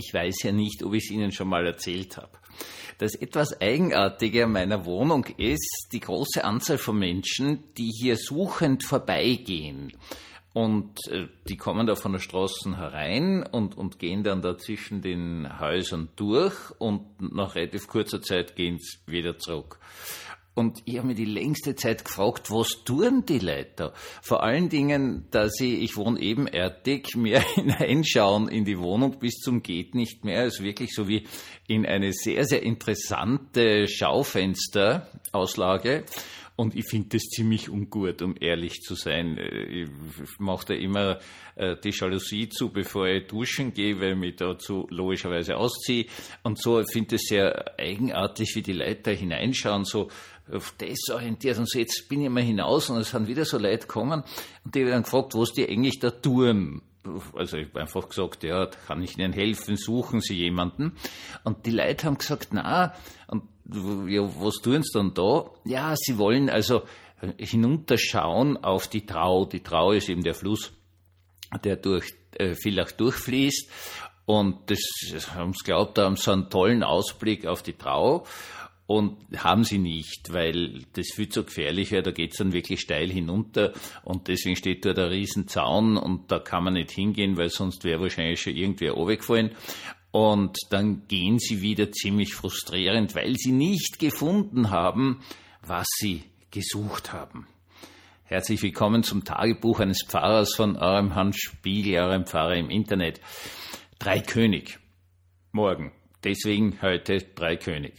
Ich weiß ja nicht, ob ich es Ihnen schon mal erzählt habe. Das etwas Eigenartige an meiner Wohnung ist die große Anzahl von Menschen, die hier suchend vorbeigehen. Und äh, die kommen da von der Straße herein und, und gehen dann da zwischen den Häusern durch und nach relativ kurzer Zeit gehen sie wieder zurück. Und ich habe mir die längste Zeit gefragt, was tun die Leute? Vor allen Dingen, dass sie, ich wohne ebenerdig, mehr hineinschauen in die Wohnung bis zum geht nicht mehr. Ist wirklich so wie in eine sehr, sehr interessante Schaufensterauslage. Und ich finde das ziemlich ungut, um ehrlich zu sein. Ich mache da immer äh, die Jalousie zu, bevor ich duschen gehe, weil ich mich dazu logischerweise ausziehe. Und so finde ich es sehr eigenartig, wie die Leute hineinschauen, so auf das orientiert. Und so jetzt bin ich mal hinaus und es sind wieder so Leute gekommen und die haben dann gefragt, was die eigentlich da tun also ich habe einfach gesagt, ja, kann ich Ihnen helfen, suchen Sie jemanden. Und die Leute haben gesagt, na, und ja, was tun Sie dann da? Ja, sie wollen also hinunterschauen auf die Trau. Die Trau ist eben der Fluss, der durch äh, Villach durchfließt. Und das, das haben sie glaubt, da haben sie einen tollen Ausblick auf die Trau. Und haben sie nicht, weil das viel zu gefährlich wäre, da geht's dann wirklich steil hinunter und deswegen steht dort ein Riesenzaun und da kann man nicht hingehen, weil sonst wäre wahrscheinlich schon irgendwer runtergefallen. Und dann gehen sie wieder ziemlich frustrierend, weil sie nicht gefunden haben, was sie gesucht haben. Herzlich willkommen zum Tagebuch eines Pfarrers von eurem Hans Spiegel, eurem Pfarrer im Internet. Drei König. Morgen. Deswegen heute drei König.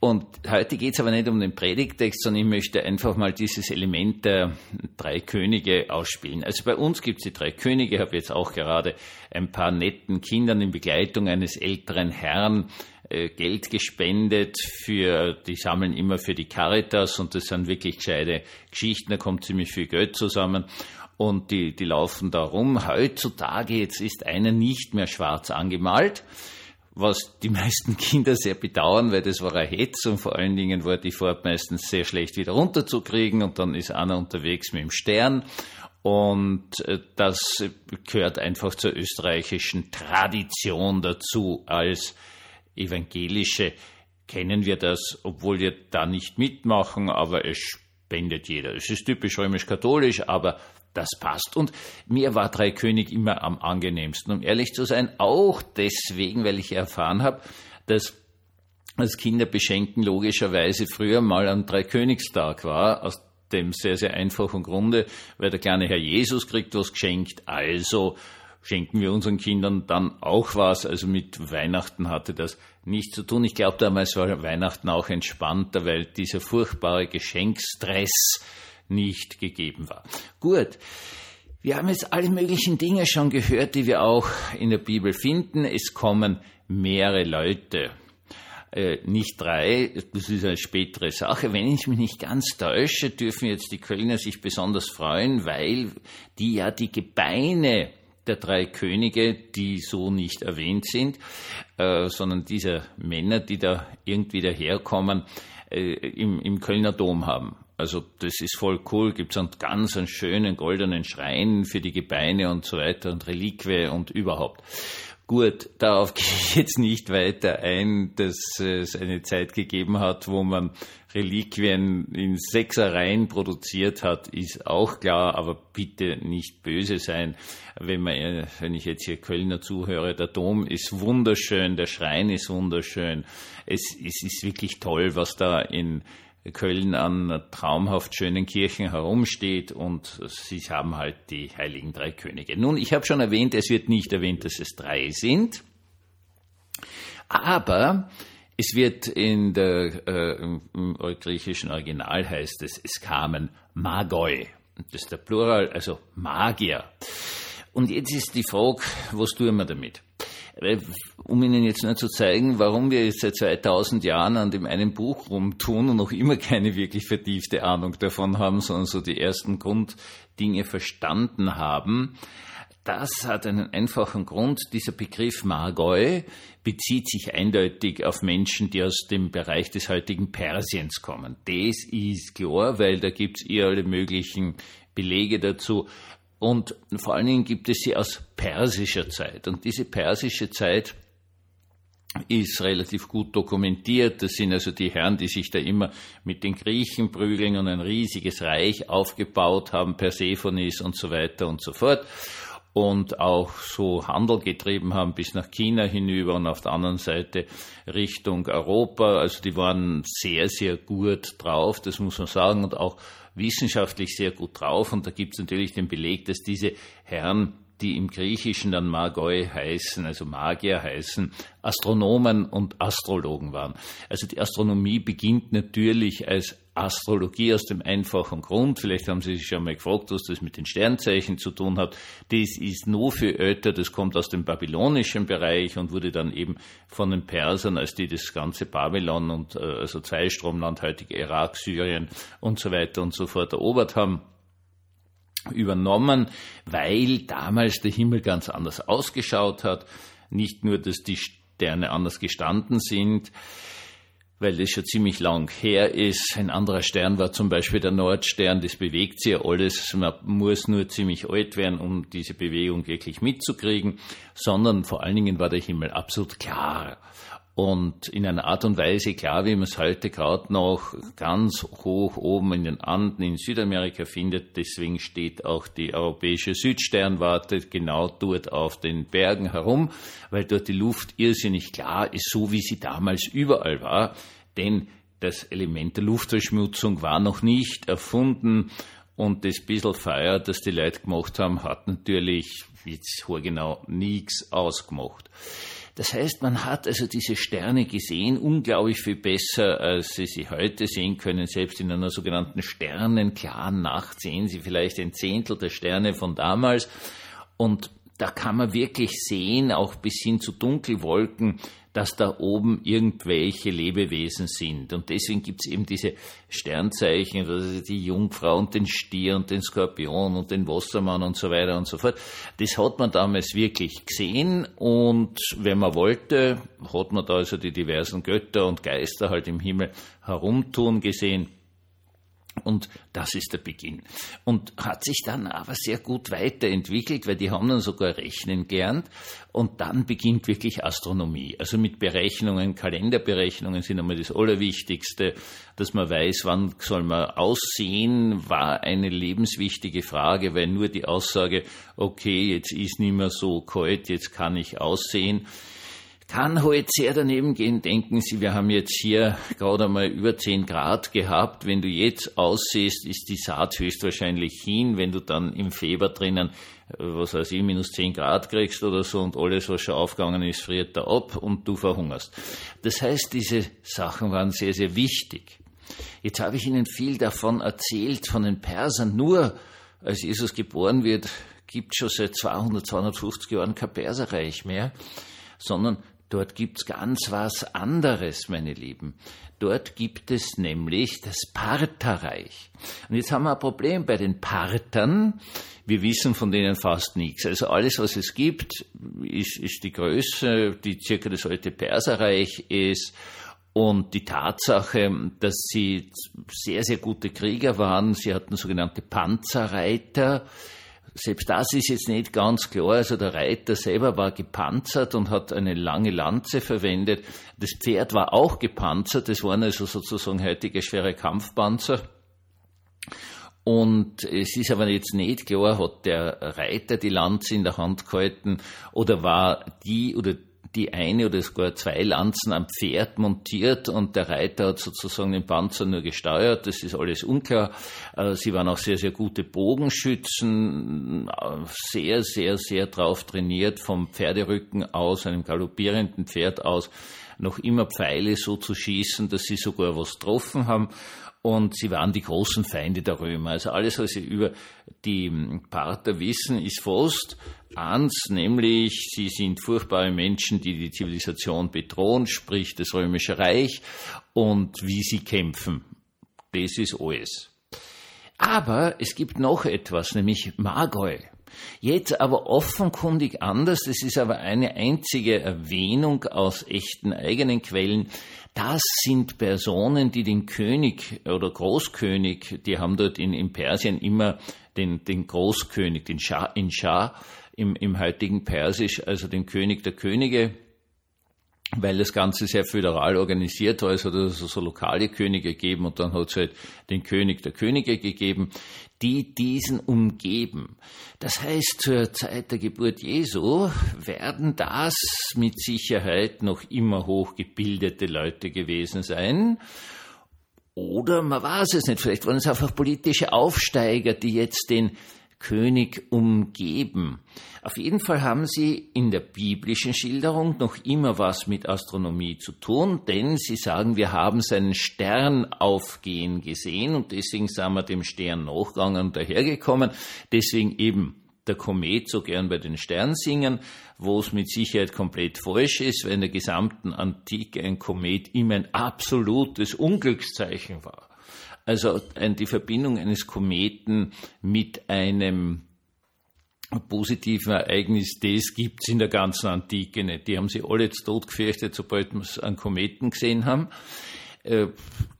Und heute geht es aber nicht um den Predigtext, sondern ich möchte einfach mal dieses Element der drei Könige ausspielen. Also bei uns gibt es die drei Könige. Ich habe jetzt auch gerade ein paar netten Kindern in Begleitung eines älteren Herrn äh, Geld gespendet für, die sammeln immer für die Caritas und das sind wirklich gescheite Geschichten, da kommt ziemlich viel Geld zusammen und die, die laufen da rum. Heutzutage jetzt ist einer nicht mehr schwarz angemalt was die meisten Kinder sehr bedauern, weil das war ein Hetz und vor allen Dingen war die Fahrt meistens sehr schlecht wieder runterzukriegen und dann ist einer unterwegs mit dem Stern und äh, das gehört einfach zur österreichischen Tradition dazu. Als Evangelische kennen wir das, obwohl wir da nicht mitmachen, aber es spendet jeder. Es ist typisch römisch-katholisch, aber das passt. Und mir war Drei König immer am angenehmsten, um ehrlich zu sein, auch deswegen, weil ich erfahren habe, dass das Kinderbeschenken logischerweise früher mal am Dreikönigstag war, aus dem sehr, sehr einfachen Grunde, weil der kleine Herr Jesus kriegt was geschenkt, also schenken wir unseren Kindern dann auch was. Also mit Weihnachten hatte das nichts zu tun. Ich glaube, damals war Weihnachten auch entspannter, weil dieser furchtbare Geschenkstress nicht gegeben war. Gut. Wir haben jetzt alle möglichen Dinge schon gehört, die wir auch in der Bibel finden. Es kommen mehrere Leute. Äh, nicht drei, das ist eine spätere Sache. Wenn ich mich nicht ganz täusche, dürfen jetzt die Kölner sich besonders freuen, weil die ja die Gebeine der drei Könige, die so nicht erwähnt sind, äh, sondern dieser Männer, die da irgendwie daherkommen, äh, im, im Kölner Dom haben. Also das ist voll cool, gibt es einen ganz einen schönen goldenen Schrein für die Gebeine und so weiter und Reliquie und überhaupt. Gut, darauf gehe ich jetzt nicht weiter ein, dass es eine Zeit gegeben hat, wo man Reliquien in Sechsereien produziert hat, ist auch klar, aber bitte nicht böse sein, wenn man, wenn ich jetzt hier Kölner zuhöre, der Dom ist wunderschön, der Schrein ist wunderschön, es, es ist wirklich toll, was da in Köln an traumhaft schönen Kirchen herumsteht und sie haben halt die heiligen drei Könige. Nun, ich habe schon erwähnt, es wird nicht erwähnt, dass es drei sind, aber es wird in der äh, im griechischen Original heißt es, es kamen Magoi. Das ist der Plural, also Magier. Und jetzt ist die Frage, was tun wir damit? Um Ihnen jetzt nur zu zeigen, warum wir jetzt seit 2000 Jahren an dem einen Buch rumtun und noch immer keine wirklich vertiefte Ahnung davon haben, sondern so die ersten Grunddinge verstanden haben. Das hat einen einfachen Grund. Dieser Begriff Margoi bezieht sich eindeutig auf Menschen, die aus dem Bereich des heutigen Persiens kommen. Das ist klar, weil da gibt's eher alle möglichen Belege dazu. Und vor allen Dingen gibt es sie aus persischer Zeit. Und diese persische Zeit ist relativ gut dokumentiert. Das sind also die Herren, die sich da immer mit den Griechen prügeln und ein riesiges Reich aufgebaut haben, Persephonis und so weiter und so fort. Und auch so Handel getrieben haben bis nach China hinüber und auf der anderen Seite Richtung Europa. Also die waren sehr, sehr gut drauf, das muss man sagen, und auch wissenschaftlich sehr gut drauf. Und da gibt es natürlich den Beleg, dass diese Herren die im Griechischen dann Magoi heißen, also Magier heißen, Astronomen und Astrologen waren. Also die Astronomie beginnt natürlich als Astrologie aus dem einfachen Grund, vielleicht haben Sie sich schon mal gefragt, was das mit den Sternzeichen zu tun hat. Das ist nur für älter, das kommt aus dem babylonischen Bereich und wurde dann eben von den Persern, als die das ganze Babylon und äh, also Zweistromland, heutige Irak, Syrien und so weiter und so fort erobert haben, übernommen, weil damals der Himmel ganz anders ausgeschaut hat. Nicht nur, dass die Sterne anders gestanden sind, weil das schon ziemlich lang her ist. Ein anderer Stern war zum Beispiel der Nordstern, das bewegt sich ja alles. Man muss nur ziemlich alt werden, um diese Bewegung wirklich mitzukriegen, sondern vor allen Dingen war der Himmel absolut klar und in einer Art und Weise klar, wie man es heute gerade noch ganz hoch oben in den Anden in Südamerika findet. Deswegen steht auch die europäische Südsternwarte genau dort auf den Bergen herum, weil dort die Luft irrsinnig klar ist, so wie sie damals überall war. Denn das Element der Luftverschmutzung war noch nicht erfunden und das bisschen Feuer, das die Leute gemacht haben, hat natürlich jetzt genau nichts ausgemacht. Das heißt, man hat also diese Sterne gesehen, unglaublich viel besser, als Sie sie heute sehen können. Selbst in einer sogenannten sternenklaren Nacht sehen Sie vielleicht ein Zehntel der Sterne von damals. Und da kann man wirklich sehen, auch bis hin zu Dunkelwolken, dass da oben irgendwelche Lebewesen sind. Und deswegen gibt es eben diese Sternzeichen, also die Jungfrau und den Stier und den Skorpion und den Wassermann und so weiter und so fort. Das hat man damals wirklich gesehen und wenn man wollte, hat man da also die diversen Götter und Geister halt im Himmel herumtun gesehen. Und das ist der Beginn. Und hat sich dann aber sehr gut weiterentwickelt, weil die haben dann sogar rechnen gelernt. Und dann beginnt wirklich Astronomie. Also mit Berechnungen, Kalenderberechnungen sind einmal das Allerwichtigste. Dass man weiß, wann soll man aussehen, war eine lebenswichtige Frage, weil nur die Aussage, okay, jetzt ist nicht mehr so kalt, jetzt kann ich aussehen, kann halt sehr daneben gehen. Denken Sie, wir haben jetzt hier gerade einmal über 10 Grad gehabt. Wenn du jetzt aussiehst, ist die Saat höchstwahrscheinlich hin. Wenn du dann im Februar drinnen, äh, was weiß ich, minus 10 Grad kriegst oder so und alles, was schon aufgegangen ist, friert da ab und du verhungerst. Das heißt, diese Sachen waren sehr, sehr wichtig. Jetzt habe ich Ihnen viel davon erzählt, von den Persern. Nur als Jesus geboren wird, gibt schon seit 200, 250 Jahren kein Perserreich mehr, sondern Dort gibt's ganz was anderes, meine Lieben. Dort gibt es nämlich das Partherreich. Und jetzt haben wir ein Problem bei den Parthern. Wir wissen von denen fast nichts. Also alles, was es gibt, ist, ist die Größe, die circa das alte Perserreich ist. Und die Tatsache, dass sie sehr, sehr gute Krieger waren, sie hatten sogenannte Panzerreiter, selbst das ist jetzt nicht ganz klar. Also der Reiter selber war gepanzert und hat eine lange Lanze verwendet. Das Pferd war auch gepanzert. Das waren also sozusagen heutige schwere Kampfpanzer. Und es ist aber jetzt nicht klar, hat der Reiter die Lanze in der Hand gehalten oder war die oder die eine oder sogar zwei Lanzen am Pferd montiert und der Reiter hat sozusagen den Panzer nur gesteuert. Das ist alles unklar. Äh, sie waren auch sehr, sehr gute Bogenschützen, sehr, sehr, sehr drauf trainiert, vom Pferderücken aus, einem galoppierenden Pferd aus, noch immer Pfeile so zu schießen, dass sie sogar was getroffen haben und sie waren die großen Feinde der Römer. Also alles, was sie über die Parther wissen, ist fast eins, nämlich sie sind furchtbare Menschen, die die Zivilisation bedrohen, sprich das Römische Reich und wie sie kämpfen. Das ist alles. Aber es gibt noch etwas, nämlich Magoi. Jetzt aber offenkundig anders, das ist aber eine einzige Erwähnung aus echten eigenen Quellen. Das sind Personen, die den König oder Großkönig, die haben dort in, in Persien immer den, den Großkönig, den Schah, in Schah im, im heutigen Persisch, also den König der Könige, weil das Ganze sehr föderal organisiert war. Es hat also so lokale Könige gegeben und dann hat es halt den König der Könige gegeben, die diesen umgeben. Das heißt, zur Zeit der Geburt Jesu werden das mit Sicherheit noch immer hochgebildete Leute gewesen sein. Oder man weiß es nicht, vielleicht waren es einfach politische Aufsteiger, die jetzt den König umgeben. Auf jeden Fall haben sie in der biblischen Schilderung noch immer was mit Astronomie zu tun, denn sie sagen, wir haben seinen Stern aufgehen gesehen und deswegen sind wir dem Stern nachgegangen und dahergekommen. Deswegen eben der Komet so gern bei den Sternsingern, wo es mit Sicherheit komplett falsch ist, weil in der gesamten Antike ein Komet immer ein absolutes Unglückszeichen war. Also die Verbindung eines Kometen mit einem positiven Ereignis, das gibt's in der ganzen Antike nicht. Die haben sie alle jetzt tot gefürchtet, sobald wir einen Kometen gesehen haben. Äh,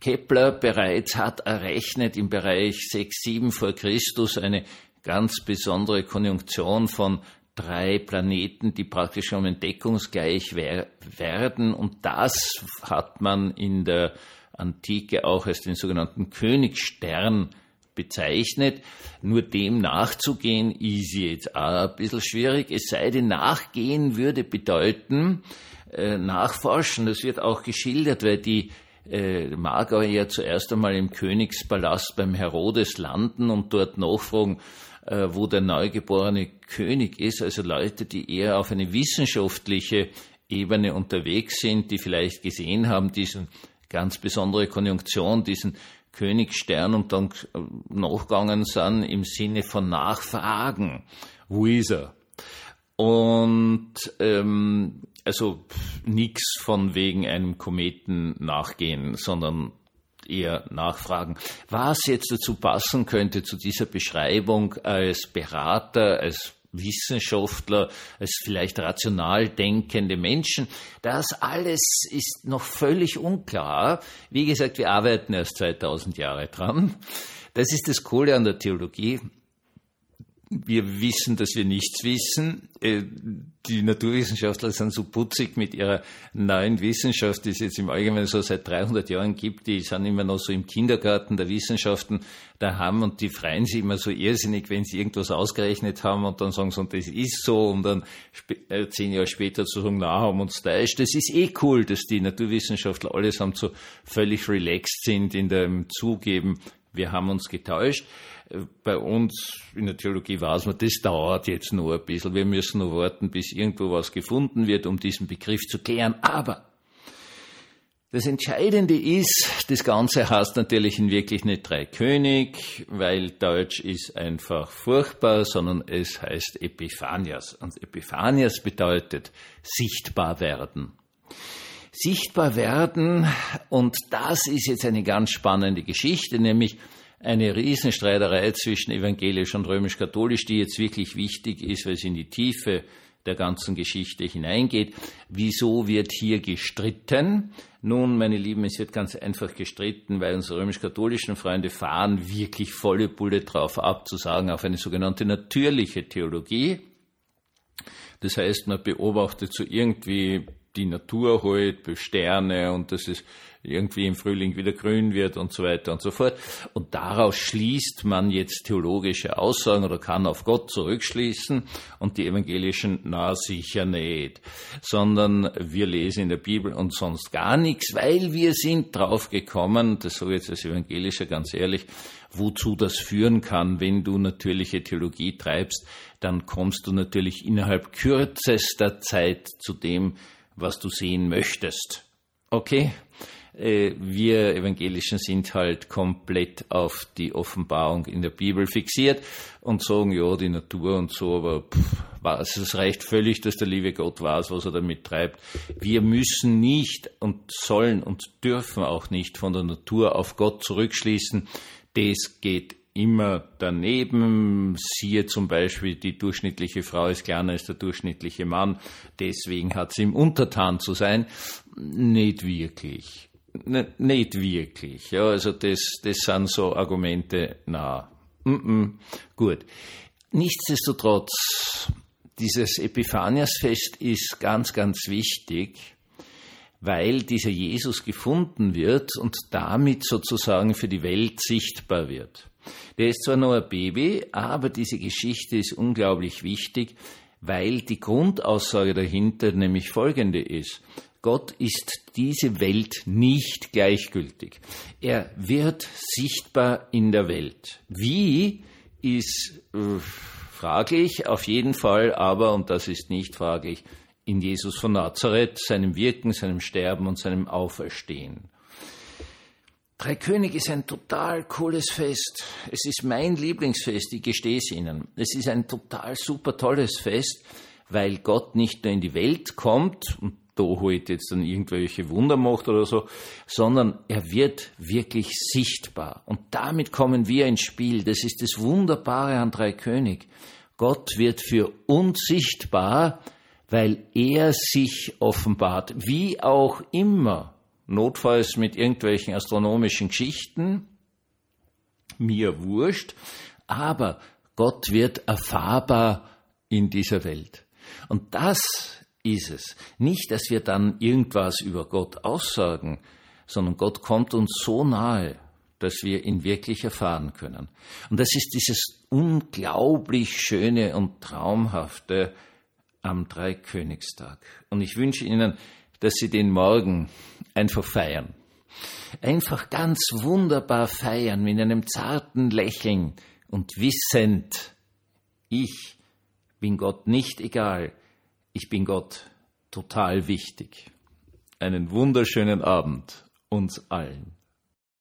Kepler bereits hat errechnet im Bereich 6, 7 vor Christus eine ganz besondere Konjunktion von drei Planeten, die praktisch schon entdeckungsgleich werden. Und das hat man in der Antike auch als den sogenannten Königsstern bezeichnet. Nur dem nachzugehen ist jetzt auch ein bisschen schwierig. Es sei denn, nachgehen würde bedeuten, äh, nachforschen. Das wird auch geschildert, weil die äh, Magauer ja zuerst einmal im Königspalast beim Herodes landen und dort nachfragen, äh, wo der neugeborene König ist. Also Leute, die eher auf eine wissenschaftliche Ebene unterwegs sind, die vielleicht gesehen haben, diesen ganz besondere Konjunktion, diesen Königsstern und dann nachgegangen sind im Sinne von Nachfragen. Wo ist er? Und ähm, also nichts von wegen einem Kometen nachgehen, sondern eher nachfragen. Was jetzt dazu passen könnte zu dieser Beschreibung als Berater, als Wissenschaftler, als vielleicht rational denkende Menschen. Das alles ist noch völlig unklar. Wie gesagt, wir arbeiten erst 2000 Jahre dran. Das ist das Coole an der Theologie wir wissen, dass wir nichts wissen. Äh, die Naturwissenschaftler sind so putzig mit ihrer neuen Wissenschaft, die es jetzt im Allgemeinen so seit 300 Jahren gibt. Die sind immer noch so im Kindergarten der Wissenschaften daheim und die freuen sich immer so irrsinnig, wenn sie irgendwas ausgerechnet haben und dann sagen sie, und das ist so und dann äh, zehn Jahre später zu sagen, na, haben uns täuscht. Das ist eh cool, dass die Naturwissenschaftler allesamt so völlig relaxed sind in dem Zugeben, wir haben uns getäuscht bei uns in der Theologie weiß man, das dauert jetzt nur ein bisschen. Wir müssen noch warten, bis irgendwo was gefunden wird, um diesen Begriff zu klären. Aber das Entscheidende ist, das Ganze heißt natürlich in wirklich nicht drei König, weil Deutsch ist einfach furchtbar, sondern es heißt Epiphanias. Und Epiphanias bedeutet sichtbar werden. Sichtbar werden, und das ist jetzt eine ganz spannende Geschichte, nämlich eine Riesenstreiterei zwischen evangelisch und römisch-katholisch, die jetzt wirklich wichtig ist, weil sie in die Tiefe der ganzen Geschichte hineingeht. Wieso wird hier gestritten? Nun, meine Lieben, es wird ganz einfach gestritten, weil unsere römisch-katholischen Freunde fahren wirklich volle Bulle drauf ab, zu sagen, auf eine sogenannte natürliche Theologie. Das heißt, man beobachtet so irgendwie die Natur halt, Sterne und das ist irgendwie im Frühling wieder grün wird und so weiter und so fort. Und daraus schließt man jetzt theologische Aussagen oder kann auf Gott zurückschließen und die evangelischen, na sicher nicht, sondern wir lesen in der Bibel und sonst gar nichts, weil wir sind drauf gekommen, das sage ich jetzt als Evangelischer ganz ehrlich, wozu das führen kann, wenn du natürliche Theologie treibst, dann kommst du natürlich innerhalb kürzester Zeit zu dem, was du sehen möchtest. Okay? Äh, wir Evangelischen sind halt komplett auf die Offenbarung in der Bibel fixiert und sagen, ja, die Natur und so, aber pff, es reicht völlig, dass der liebe Gott weiß, was er damit treibt. Wir müssen nicht und sollen und dürfen auch nicht von der Natur auf Gott zurückschließen. Das geht immer daneben. Siehe zum Beispiel, die durchschnittliche Frau ist kleiner als der durchschnittliche Mann, deswegen hat sie ihm untertan zu sein. Nicht wirklich. N nicht wirklich. Ja, also das, das sind so Argumente, na, mm -mm, gut. Nichtsdestotrotz, dieses Epiphaniasfest ist ganz, ganz wichtig, weil dieser Jesus gefunden wird und damit sozusagen für die Welt sichtbar wird. Der ist zwar nur ein Baby, aber diese Geschichte ist unglaublich wichtig, weil die Grundaussage dahinter nämlich folgende ist. Gott ist diese Welt nicht gleichgültig. Er wird sichtbar in der Welt. Wie ist äh, fraglich, auf jeden Fall aber, und das ist nicht fraglich, in Jesus von Nazareth, seinem Wirken, seinem Sterben und seinem Auferstehen. Drei König ist ein total cooles Fest. Es ist mein Lieblingsfest, ich gestehe es Ihnen. Es ist ein total super tolles Fest, weil Gott nicht nur in die Welt kommt und da halt jetzt dann irgendwelche Wunder macht oder so, sondern er wird wirklich sichtbar. Und damit kommen wir ins Spiel. Das ist das Wunderbare an Drei König. Gott wird für uns sichtbar, weil er sich offenbart, wie auch immer notfalls mit irgendwelchen astronomischen Geschichten, mir wurscht, aber Gott wird erfahrbar in dieser Welt. Und das ist es. Nicht, dass wir dann irgendwas über Gott aussagen, sondern Gott kommt uns so nahe, dass wir ihn wirklich erfahren können. Und das ist dieses unglaublich schöne und traumhafte am Dreikönigstag. Und ich wünsche Ihnen, dass Sie den Morgen einfach feiern. Einfach ganz wunderbar feiern mit einem zarten Lächeln und wissend, ich bin Gott nicht egal, ich bin Gott total wichtig. Einen wunderschönen Abend uns allen.